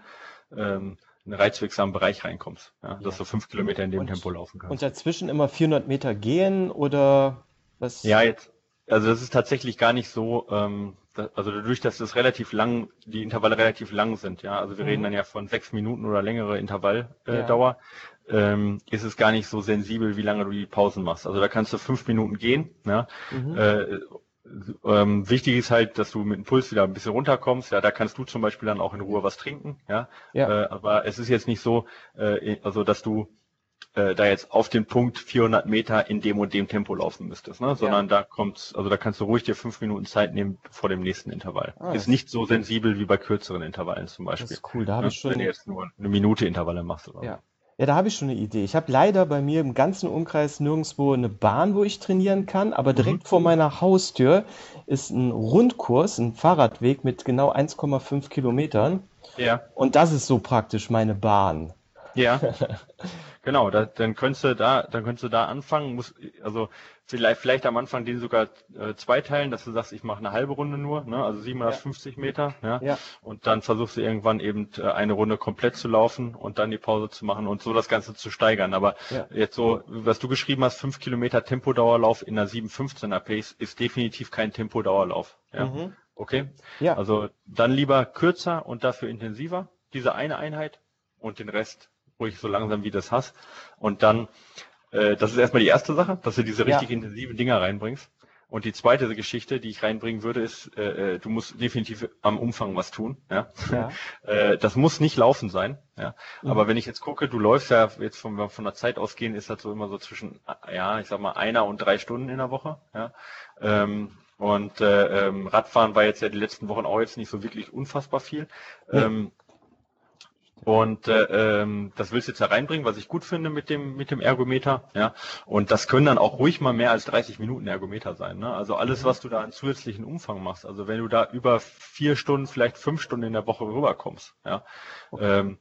ähm, einen reizwirksamen Bereich reinkommst. Ja, dass du fünf Kilometer in dem Und- Tempo laufen kannst. Und dazwischen immer 400 Meter gehen oder was? Ja, jetzt, also das ist tatsächlich gar nicht so, ähm, also dadurch, dass das relativ lang, die Intervalle relativ lang sind, ja, also wir Mhm. reden dann ja von sechs Minuten oder längere Intervalldauer, äh, Ja. Ähm, ist es gar nicht so sensibel, wie lange du die Pausen machst. Also da kannst du fünf Minuten gehen, ja. Mhm. Äh, ähm, wichtig ist halt, dass du mit dem Puls wieder ein bisschen runterkommst. Ja, da kannst du zum Beispiel dann auch in Ruhe was trinken. Ja, Ja. Äh, aber es ist jetzt nicht so, äh, also dass du äh, da jetzt auf den Punkt 400 Meter in dem und dem Tempo laufen müsstest, ne? sondern da kommt, also da kannst du ruhig dir fünf Minuten Zeit nehmen vor dem nächsten Intervall. Ah, ist nicht so sensibel wie bei kürzeren Intervallen zum Das Beispiel. ist cool, da habe Ja, ich schon. Wenn du jetzt nur eine Minute Intervalle machst oder Ja. Ja, da habe ich schon eine Idee. Ich habe leider bei mir im ganzen Umkreis nirgendwo eine Bahn, wo ich trainieren kann, aber direkt vor meiner Haustür ist ein Rundkurs, ein Fahrradweg mit genau 1,5 Kilometern. Ja. Und das ist so praktisch meine Bahn. Ja, genau, da, dann könntest du da, dann könntest du da anfangen, muss, also vielleicht, vielleicht am Anfang den sogar äh, zweiteilen, dass du sagst, ich mache eine halbe Runde nur, ne, also 750 Meter, ja, Ja. und dann versuchst du irgendwann eben äh, eine Runde komplett zu laufen und dann die Pause zu machen und so das Ganze zu steigern. Aber Ja. jetzt so, was du geschrieben hast, fünf Kilometer Tempodauerlauf in einer 715er Pace ist definitiv kein Tempodauerlauf. Ja. Mhm. Okay? Ja. Also dann lieber kürzer und dafür intensiver, diese eine Einheit und den Rest ruhig so langsam wie du das hast. Und dann, äh, das ist erstmal die erste Sache, dass du diese Ja. richtig intensiven Dinger reinbringst. Und die zweite Geschichte, die ich reinbringen würde, ist, äh, äh, du musst definitiv am Umfang was tun. Ja? Ja. Äh, das muss nicht laufen sein. Ja? Mhm. Aber wenn ich jetzt gucke, du läufst ja jetzt von, von der Zeit ausgehen, ist das so immer so zwischen, ja, ich sag mal, einer und drei Stunden in der Woche. Ja? Ähm, und äh, ähm, Radfahren war jetzt ja die letzten Wochen auch jetzt nicht so wirklich unfassbar viel. Nee. Ähm, und äh, ähm, das willst du jetzt da reinbringen, was ich gut finde mit dem mit dem Ergometer, ja. Und das können dann auch ruhig mal mehr als 30 Minuten Ergometer sein. Ne? Also alles, was du da an zusätzlichen Umfang machst. Also wenn du da über vier Stunden, vielleicht fünf Stunden in der Woche rüberkommst, ja, ähm,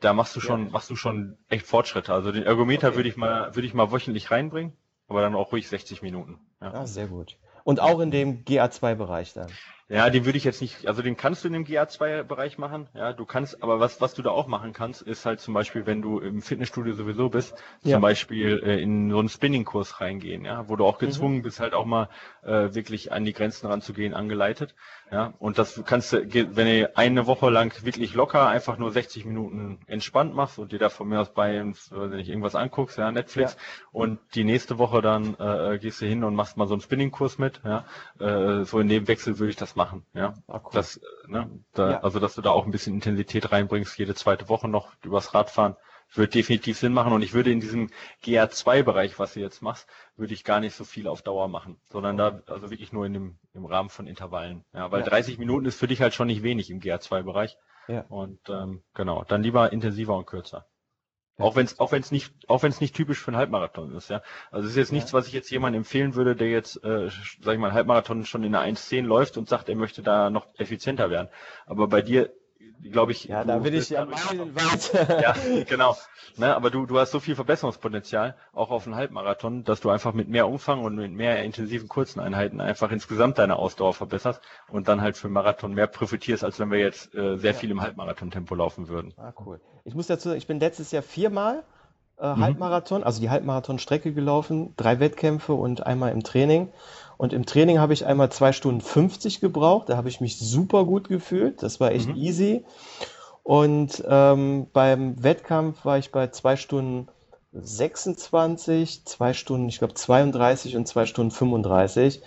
da machst du schon machst du schon echt Fortschritte. Also den Ergometer Okay. würde ich mal würde ich mal wöchentlich reinbringen, aber dann auch ruhig 60 Minuten. Ja. Ah, sehr gut. Und auch in dem GA2-Bereich dann. Ja, den würde ich jetzt nicht, also den kannst du in dem GA2-Bereich machen, ja, du kannst, aber was, was du da auch machen kannst, ist halt zum Beispiel, wenn du im Fitnessstudio sowieso bist, Ja. zum Beispiel äh, in so einen Spinning-Kurs reingehen, ja, wo du auch gezwungen bist, halt auch mal äh, wirklich an die Grenzen ranzugehen, angeleitet, ja, und das kannst du, wenn du eine Woche lang wirklich locker einfach nur 60 Minuten entspannt machst und dir da von mir aus bei, weiß nicht, irgendwas anguckst, ja, Netflix, und die nächste Woche dann äh, gehst du hin und machst mal so einen Spinning-Kurs mit, ja, äh, so in dem Wechsel würde ich das machen. Machen, ja. Ah, cool. das, ne, da, ja. Also dass du da auch ein bisschen Intensität reinbringst, jede zweite Woche noch übers Radfahren, wird definitiv Sinn machen. Und ich würde in diesem GR2-Bereich, was du jetzt machst, würde ich gar nicht so viel auf Dauer machen, sondern da also wirklich nur in dem im Rahmen von Intervallen. Ja, weil ja. 30 Minuten ist für dich halt schon nicht wenig im GR2-Bereich. Ja. Und ähm, genau, dann lieber intensiver und kürzer. Auch wenn es auch wenn es nicht auch wenn es nicht typisch für einen Halbmarathon ist, ja. Also es ist jetzt nichts, was ich jetzt jemandem empfehlen würde, der jetzt, äh, sag ich mal, Halbmarathon schon in der 1.10 läuft und sagt, er möchte da noch effizienter werden. Aber bei dir glaube ich. Ja, da will ich ja weit. ja, genau. Ne, aber du, du hast so viel Verbesserungspotenzial, auch auf einen Halbmarathon, dass du einfach mit mehr Umfang und mit mehr intensiven kurzen Einheiten einfach insgesamt deine Ausdauer verbesserst und dann halt für einen Marathon mehr profitierst, als wenn wir jetzt äh, sehr ja. viel im Halbmarathon-Tempo laufen würden. Ah, cool. Ich muss dazu sagen, ich bin letztes Jahr viermal äh, mhm. Halbmarathon, also die Halbmarathon-Strecke gelaufen, drei Wettkämpfe und einmal im Training. Und im Training habe ich einmal zwei Stunden 50 gebraucht. Da habe ich mich super gut gefühlt. Das war echt mhm. easy. Und ähm, beim Wettkampf war ich bei zwei Stunden 26, zwei Stunden, ich glaube 32 und zwei Stunden 35.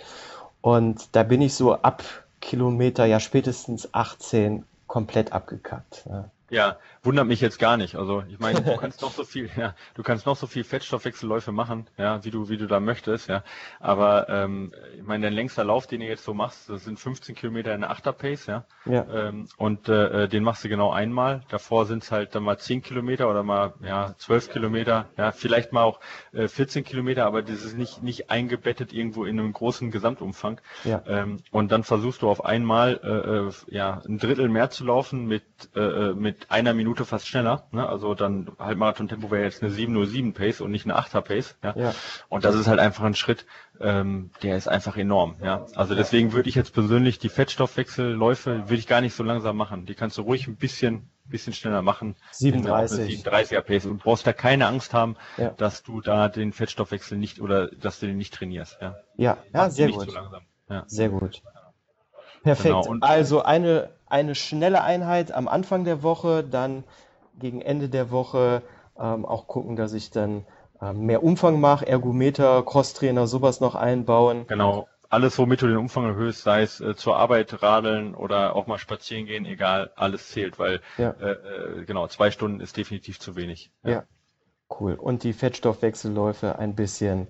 Und da bin ich so ab Kilometer, ja spätestens 18 komplett abgekackt. Ja. Ja, wundert mich jetzt gar nicht. Also ich meine, du kannst noch so viel, ja, du kannst noch so viel Fettstoffwechselläufe machen, ja, wie du, wie du da möchtest, ja. Aber ähm, ich meine, dein längster Lauf, den du jetzt so machst, das sind 15 Kilometer in der Achterpace, ja. ja. Ähm, und äh, den machst du genau einmal. Davor sind es halt dann mal 10 Kilometer oder mal ja 12 Kilometer, ja, vielleicht mal auch äh, 14 Kilometer, aber das ist nicht nicht eingebettet irgendwo in einem großen Gesamtumfang. Ja. Ähm, und dann versuchst du auf einmal äh, äh ja ein Drittel mehr zu laufen mit äh, äh mit einer Minute fast schneller. Ne? Also dann Halbmarathon-Tempo wäre jetzt eine 7.07 Pace und nicht eine 8er Pace. Ja? ja? Und das ist halt einfach ein Schritt, ähm, der ist einfach enorm. Ja? Also deswegen würde ich jetzt persönlich die Fettstoffwechselläufe würde ich gar nicht so langsam machen. Die kannst du ruhig ein bisschen bisschen schneller machen. 37. 37er Pace und brauchst da keine Angst haben, ja. dass du da den Fettstoffwechsel nicht oder dass du den nicht trainierst. Ja, ja, ja sehr gut. So ja. Sehr gut. Perfekt. Genau. also eine eine schnelle Einheit am Anfang der Woche, dann gegen Ende der Woche ähm, auch gucken, dass ich dann ähm, mehr Umfang mache, Ergometer, Crosstrainer, sowas noch einbauen. Genau, alles, womit du den Umfang erhöhst, sei es äh, zur Arbeit radeln oder auch mal spazieren gehen, egal, alles zählt, weil ja. äh, äh, genau, zwei Stunden ist definitiv zu wenig. Ja. ja. cool. Und die Fettstoffwechselläufe ein bisschen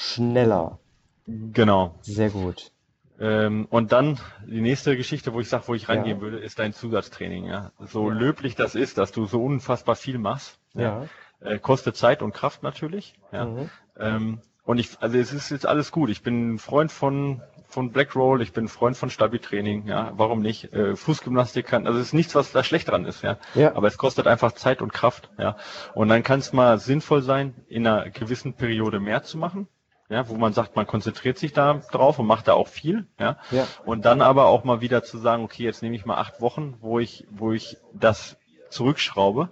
schneller. Genau. Sehr gut. Ähm, und dann die nächste Geschichte, wo ich sage, wo ich reingehen ja. würde, ist dein Zusatztraining. Ja? So ja. löblich das ist, dass du so unfassbar viel machst. Ja. Äh, kostet Zeit und Kraft natürlich. Ja. Mhm. Ähm, und ich, also es ist jetzt alles gut. Ich bin ein Freund von von Black Roll, ich bin ein Freund von Stabi-Training, ja, warum nicht? Äh, Fußgymnastik kann, also es ist nichts, was da schlecht dran ist, ja. ja. Aber es kostet einfach Zeit und Kraft, ja. Und dann kann es mal sinnvoll sein, in einer gewissen Periode mehr zu machen, ja, wo man sagt, man konzentriert sich da drauf und macht da auch viel, ja. ja. Und dann aber auch mal wieder zu sagen, okay, jetzt nehme ich mal acht Wochen, wo ich, wo ich das zurückschraube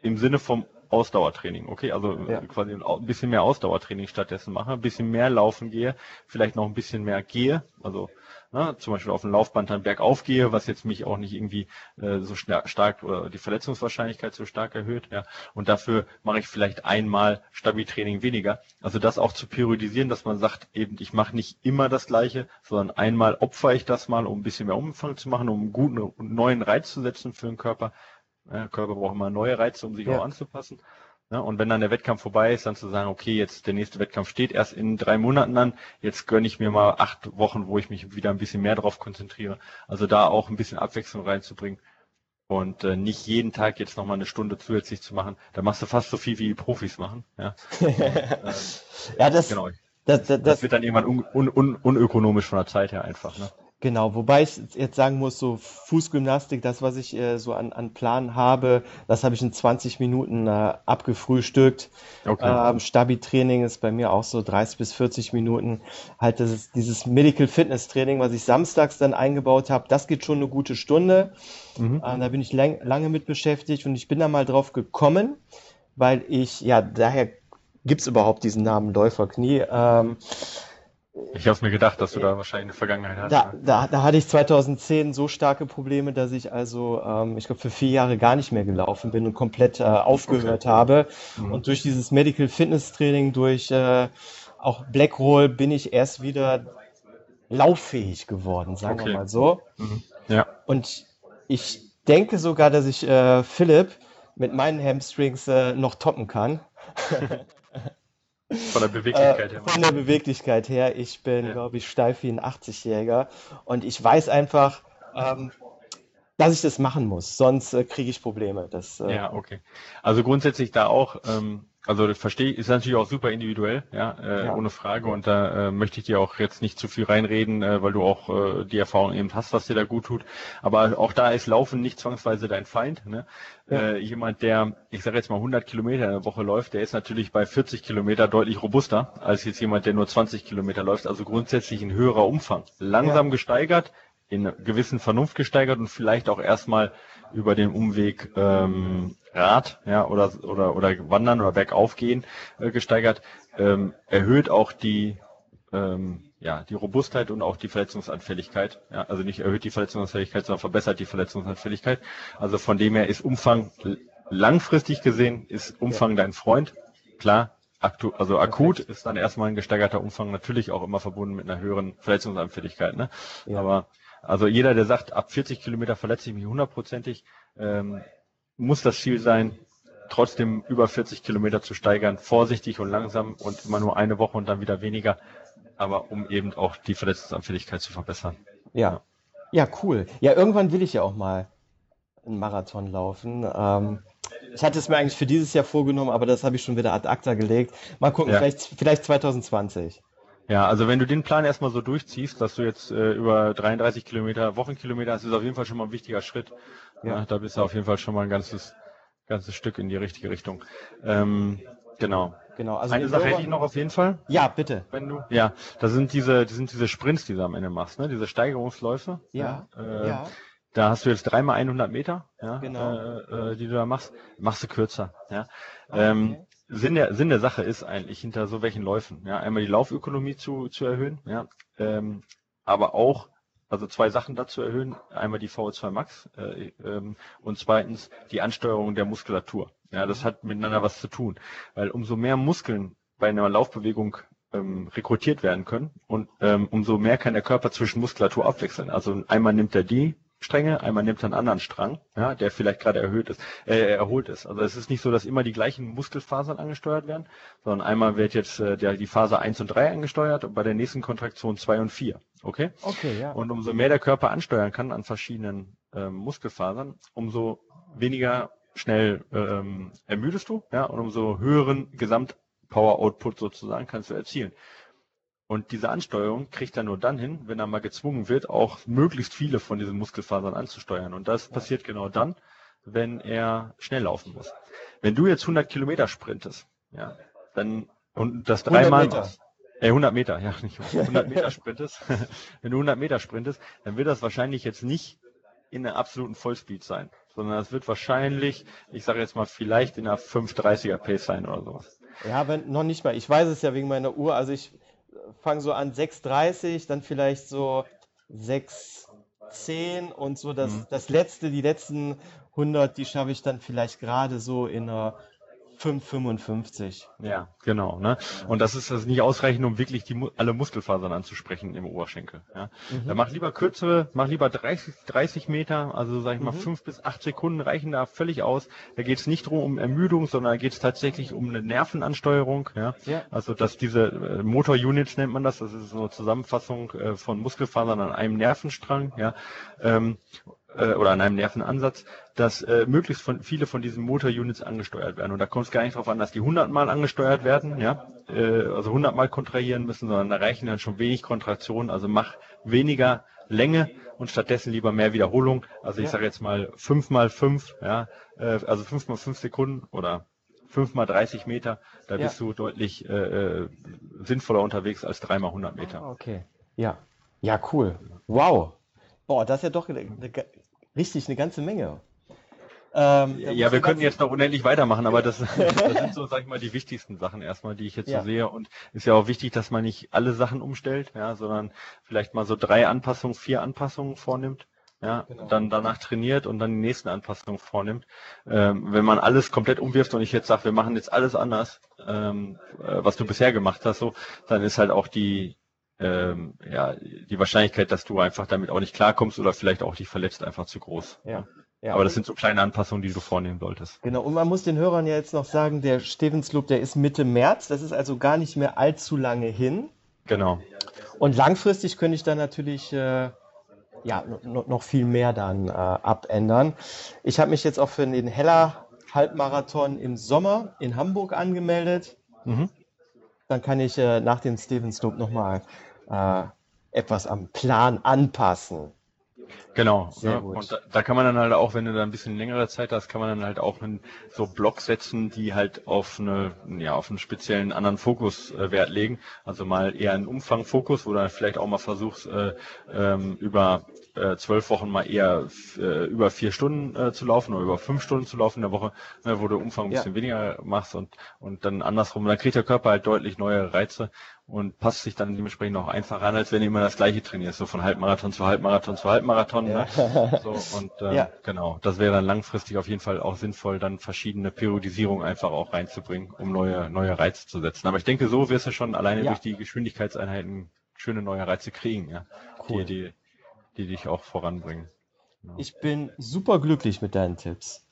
im Sinne vom Ausdauertraining, okay, also ja. quasi ein bisschen mehr Ausdauertraining stattdessen mache, ein bisschen mehr laufen gehe, vielleicht noch ein bisschen mehr gehe, also ne, zum Beispiel auf dem Laufband dann bergauf gehe, was jetzt mich auch nicht irgendwie äh, so stark oder die Verletzungswahrscheinlichkeit so stark erhöht. Ja. Und dafür mache ich vielleicht einmal Stabiltraining weniger. Also das auch zu periodisieren, dass man sagt, eben ich mache nicht immer das Gleiche, sondern einmal opfer ich das mal, um ein bisschen mehr Umfang zu machen, um einen guten neuen Reiz zu setzen für den Körper. Der Körper braucht immer neue Reize, um sich ja. auch anzupassen. Und wenn dann der Wettkampf vorbei ist, dann zu sagen, okay, jetzt der nächste Wettkampf steht erst in drei Monaten an, jetzt gönne ich mir mal acht Wochen, wo ich mich wieder ein bisschen mehr drauf konzentriere. Also da auch ein bisschen Abwechslung reinzubringen und äh, nicht jeden Tag jetzt nochmal eine Stunde zusätzlich zu machen. Da machst du fast so viel wie die Profis machen. Ja, und, äh, ja das, genau. das, das, das, wird dann irgendwann un, un, un, unökonomisch von der Zeit her einfach. Ne? Genau, wobei ich jetzt sagen muss, so Fußgymnastik, das, was ich äh, so an, an Plan habe, das habe ich in 20 Minuten äh, abgefrühstückt. Okay. Ähm, Stabi-Training ist bei mir auch so 30 bis 40 Minuten. Halt das ist dieses Medical Fitness Training, was ich samstags dann eingebaut habe, das geht schon eine gute Stunde. Mhm. Ähm, da bin ich lang, lange mit beschäftigt und ich bin da mal drauf gekommen, weil ich, ja, daher gibt's überhaupt diesen Namen Läuferknie. Ähm, ich habe es mir gedacht, dass du da wahrscheinlich eine Vergangenheit hast. Da, da, da hatte ich 2010 so starke Probleme, dass ich also, ähm, ich glaube, für vier Jahre gar nicht mehr gelaufen bin und komplett äh, aufgehört okay. habe. Mhm. Und durch dieses Medical Fitness Training, durch äh, auch Blackroll bin ich erst wieder lauffähig geworden, sagen Okay. wir mal so. Mhm. Ja. Und ich denke sogar, dass ich äh, Philipp mit meinen Hamstrings äh, noch toppen kann. Von der Beweglichkeit Äh, her. von der Beweglichkeit her. Ich bin, Ja. glaube ich, steif wie ein 80-Jähriger. Und ich weiß einfach, ähm, dass ich das machen muss. Sonst äh, kriege ich Probleme. Das, äh, Ja, okay. Also grundsätzlich da auch, ähm, also das verstehe ich, ist natürlich auch super individuell, ja, äh, Ja. ohne Frage. Und da äh, möchte ich dir auch jetzt nicht zu viel reinreden, äh, weil du auch äh, die Erfahrung eben hast, was dir da gut tut. Aber auch da ist Laufen nicht zwangsweise dein Feind. Ne? Ja. Äh, jemand, der, ich sage jetzt mal 100 Kilometer in der Woche läuft, der ist natürlich bei 40 Kilometer deutlich robuster als jetzt jemand, der nur 20 Kilometer läuft. Also grundsätzlich ein höherer Umfang, langsam gesteigert, in gewissen Vernunft gesteigert und vielleicht auch erstmal über den Umweg ähm, Rad, ja, oder oder oder Wandern oder Bergauf gehen äh, gesteigert, ähm, erhöht auch die ähm, ja die Robustheit und auch die Verletzungsanfälligkeit. Ja, also nicht erhöht die Verletzungsanfälligkeit, sondern verbessert die Verletzungsanfälligkeit. Also von dem her ist Umfang langfristig gesehen ist Umfang dein Freund. Klar, aktu also akut ist dann erstmal ein gesteigerter Umfang natürlich auch immer verbunden mit einer höheren Verletzungsanfälligkeit. Ne? Ja. Aber also jeder, der sagt, ab 40 Kilometer verletze ich mich hundertprozentig, ähm, muss das Ziel sein, trotzdem über 40 Kilometer zu steigern, vorsichtig und langsam und immer nur eine Woche und dann wieder weniger, aber um eben auch die Verletzungsanfälligkeit zu verbessern. Ja. Ja, cool. Ja, irgendwann will ich ja auch mal einen Marathon laufen. Ähm, ich hatte es mir eigentlich für dieses Jahr vorgenommen, aber das habe ich schon wieder ad acta gelegt. Mal gucken, Ja. vielleicht, vielleicht 2020. Ja, also wenn du den Plan erstmal so durchziehst, dass du jetzt äh, über 33 Kilometer, Wochenkilometer hast, ist auf jeden Fall schon mal ein wichtiger Schritt. Ja. Ja. da bist du auf jeden Fall schon mal ein ganzes, ganzes Stück in die richtige Richtung. Ähm, genau. Genau. Also Eine die Sache hätte ich noch auf jeden Fall. Ja, bitte. Wenn du, ja, das sind diese, das sind diese Sprints, die du am Ende machst, ne? Diese Steigerungsläufe. Ja. Äh, Ja. Da hast du jetzt dreimal 100 Meter, ja, Genau. äh, äh, die du da machst, machst du kürzer, ja. Ah, Ähm, okay. Sinn der, Sinn der Sache ist eigentlich hinter so welchen Läufen, ja, einmal die Laufökonomie zu, zu erhöhen, ja, ähm, aber auch, also zwei Sachen dazu erhöhen, einmal die VO2 Max äh, ähm, und zweitens die Ansteuerung der Muskulatur. Ja, das hat miteinander was zu tun, weil umso mehr Muskeln bei einer Laufbewegung ähm, rekrutiert werden können und ähm, umso mehr kann der Körper zwischen Muskulatur abwechseln. Also einmal nimmt er die Stränge, einmal nimmt er einen anderen Strang, ja, der vielleicht gerade erhöht ist, äh, erholt ist. Also es ist nicht so, dass immer die gleichen Muskelfasern angesteuert werden, sondern einmal wird jetzt äh, der, die Phase 1 und 3 angesteuert und bei der nächsten Kontraktion 2 und 4. Okay? Okay, ja. Und umso mehr der Körper ansteuern kann an verschiedenen ähm, Muskelfasern, umso weniger schnell ähm, ermüdest du, ja, und umso höheren Gesamt-Power-Output sozusagen kannst du erzielen. Und diese Ansteuerung kriegt er nur dann hin, wenn er mal gezwungen wird, auch möglichst viele von diesen Muskelfasern anzusteuern. Und das passiert genau dann, wenn er schnell laufen muss. Wenn du jetzt 100 Kilometer sprintest, ja, dann und das 100 dreimal Meter. äh, 100 Meter, ja, nicht 100 Meter sprintest, wenn du 100 Meter sprintest, dann wird das wahrscheinlich jetzt nicht in der absoluten Vollspeed sein, sondern es wird wahrscheinlich, ich sage jetzt mal, vielleicht in einer 530er Pace sein oder sowas. Ja, wenn, noch nicht mal. Ich weiß es ja wegen meiner Uhr. Also ich fange so an 6,30, dann vielleicht so 6,10 und so das, Mhm. das letzte, die letzten 100, die schaffe ich dann vielleicht gerade so in einer 5,55. Ja, genau. Ne? Und das ist das nicht ausreichend, um wirklich die, alle Muskelfasern anzusprechen im Oberschenkel. Ja? Dann mach lieber kürzere, mach lieber 30, 30 Meter, also sag ich mal Mhm. fünf bis acht Sekunden reichen da völlig aus. Da geht es nicht drum um Ermüdung, sondern da geht es tatsächlich um eine Nervenansteuerung. Ja? Ja. Also dass diese äh, Motor-Units nennt man das, das ist so eine Zusammenfassung äh, von Muskelfasern an einem Nervenstrang, ja, ähm, äh, oder an einem Nervenansatz, dass äh, möglichst von, viele von diesen Motor-Units angesteuert werden. Und da kommt es gar nicht darauf an, dass die 100 Mal angesteuert werden, ja, äh, also 100 Mal kontrahieren müssen, sondern da reichen dann schon wenig Kontraktionen. Also mach weniger Länge und stattdessen lieber mehr Wiederholung. Also ich Ja. sage jetzt mal 5 mal 5, ja, äh, also 5 mal 5 Sekunden oder 5 mal 30 Meter, da Ja. bist du deutlich äh, äh, sinnvoller unterwegs als 3 mal 100 Meter. Ah, okay. Ja. Ja, cool. Wow. Boah, das ist ja doch eine, eine, richtig eine ganze Menge. Ähm, Ja, wir ganz- jetzt noch unendlich weitermachen, aber das, das sind so, sag ich mal, die wichtigsten Sachen erstmal, die ich jetzt Ja. so sehe. Und ist ja auch wichtig, dass man nicht alle Sachen umstellt, ja, sondern vielleicht mal so drei Anpassungen, vier Anpassungen vornimmt. Ja, Genau. dann danach trainiert und dann die nächsten Anpassungen vornimmt. Ähm, wenn man alles komplett umwirft und ich jetzt sage, wir machen jetzt alles anders, ähm, äh, was du bisher gemacht hast, so, dann ist halt auch die ähm, ja, die Wahrscheinlichkeit, dass du einfach damit auch nicht klarkommst oder vielleicht auch dich verletzt, einfach zu groß. Ja. Ja, Aber das sind so kleine Anpassungen, die du vornehmen solltest. Genau, und man muss den Hörern ja jetzt noch sagen, der Stevensloop, der ist Mitte März, das ist also gar nicht mehr allzu lange hin. Genau. Und langfristig könnte ich dann natürlich äh, ja, noch viel mehr dann äh, abändern. Ich habe mich jetzt auch für den Heller Halbmarathon im Sommer in Hamburg angemeldet. Mhm. Dann kann ich äh, nach dem Stevensloop nochmal äh, etwas am Plan anpassen. Genau. Ja. gut. Und da, da, kann man dann halt auch, wenn du da ein bisschen längere Zeit hast, kann man dann halt auch einen, so Block setzen, die halt auf eine, ja, auf einen speziellen anderen Fokus äh, Wert legen. Also mal eher einen Umfangfokus, wo du dann vielleicht auch mal versuchst, äh, ähm, über äh, zwölf Wochen mal eher äh, über vier Stunden äh, zu laufen oder über fünf Stunden zu laufen in der Woche, ne, wo du Umfang ein bisschen ja. weniger machst und, und dann andersrum, dann kriegt der Körper halt deutlich neue Reize und passt sich dann dementsprechend auch einfacher an, als wenn du immer das gleiche trainierst, so von Halbmarathon zu Halbmarathon zu Halbmarathon. Ja. Ne? So, und äh, ja. genau, das wäre dann langfristig auf jeden Fall auch sinnvoll, dann verschiedene Periodisierung einfach auch reinzubringen, um neue, neue Reize zu setzen. Aber ich denke, so wirst du schon alleine ja. durch die Geschwindigkeitseinheiten schöne neue Reize kriegen, ja. Cool. Die, die, die dich auch voranbringen. Genau. Ich bin super glücklich mit deinen Tipps.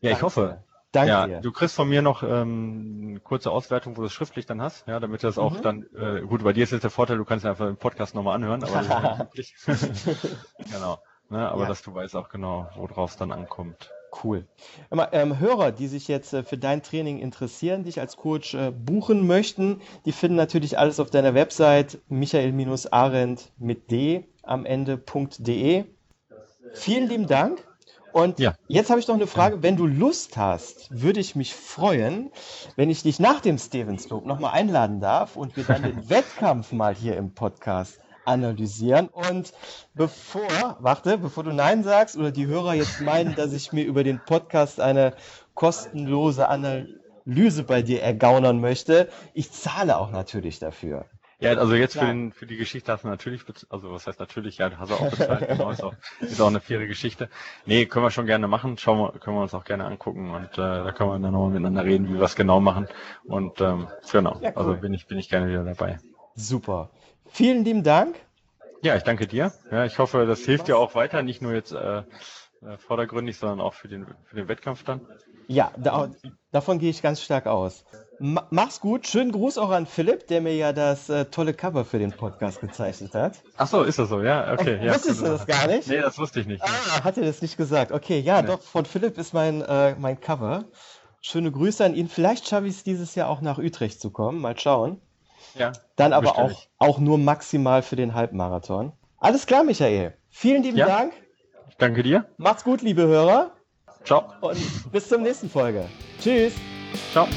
Ja, ich hoffe. Danke ja, dir. Du kriegst von mir noch ähm, eine kurze Auswertung, wo du es schriftlich dann hast, ja, damit das auch mhm. dann, äh, gut, bei dir ist jetzt der Vorteil, du kannst einfach den Podcast nochmal anhören, aber genau. Ne, aber ja. dass du weißt auch genau, worauf es dann ankommt. Cool. Mal, ähm, Hörer, die sich jetzt äh, für dein Training interessieren, dich als Coach äh, buchen möchten, die finden natürlich alles auf deiner Website michael-arendt mit d am Ende.de. Vielen lieben Dank. Und ja. jetzt habe ich noch eine Frage. Wenn du Lust hast, würde ich mich freuen, wenn ich dich nach dem Stevens Loop nochmal einladen darf und wir dann den Wettkampf mal hier im Podcast analysieren. Und bevor, warte, bevor du Nein sagst oder die Hörer jetzt meinen, dass ich mir über den Podcast eine kostenlose Analyse bei dir ergaunern möchte, ich zahle auch natürlich dafür. Ja, also jetzt für, den, für die Geschichte hast du natürlich, also was heißt natürlich, ja, hast du auch bezahlt, genau, ist auch, ist auch eine faire Geschichte. Nee, können wir schon gerne machen, schauen wir, können wir uns auch gerne angucken und äh, da können wir dann nochmal miteinander reden, wie wir es genau machen. Und ähm, genau, ja, also cool. also bin ich, bin ich gerne wieder dabei. Super. Vielen lieben Dank. Ja, ich danke dir. Ja, ich hoffe, das hilft dir auch weiter, nicht nur jetzt äh, äh vordergründig, sondern auch für den, für den Wettkampf dann. Ja, da, davon gehe ich ganz stark aus. Mach's gut. Schönen Gruß auch an Philipp, der mir ja das äh, tolle Cover für den Podcast gezeichnet hat. Ach so, ist das so, ja? Okay. ja, Wusstest du das gar nicht? Nee, das wusste ich nicht. Ah, hat er das nicht gesagt? Okay, ja, nee. doch, von Philipp ist mein, äh, mein Cover. Schöne Grüße an ihn. Vielleicht schaffe ich es dieses Jahr auch nach Utrecht zu kommen. Mal schauen. Ja. Dann aber auch, auch nur maximal für den Halbmarathon. Alles klar, Michael. Vielen lieben ja. Dank. Ich danke dir. Macht's gut, liebe Hörer. Ciao. Und bis zur nächsten Folge. Tschüss. Ciao.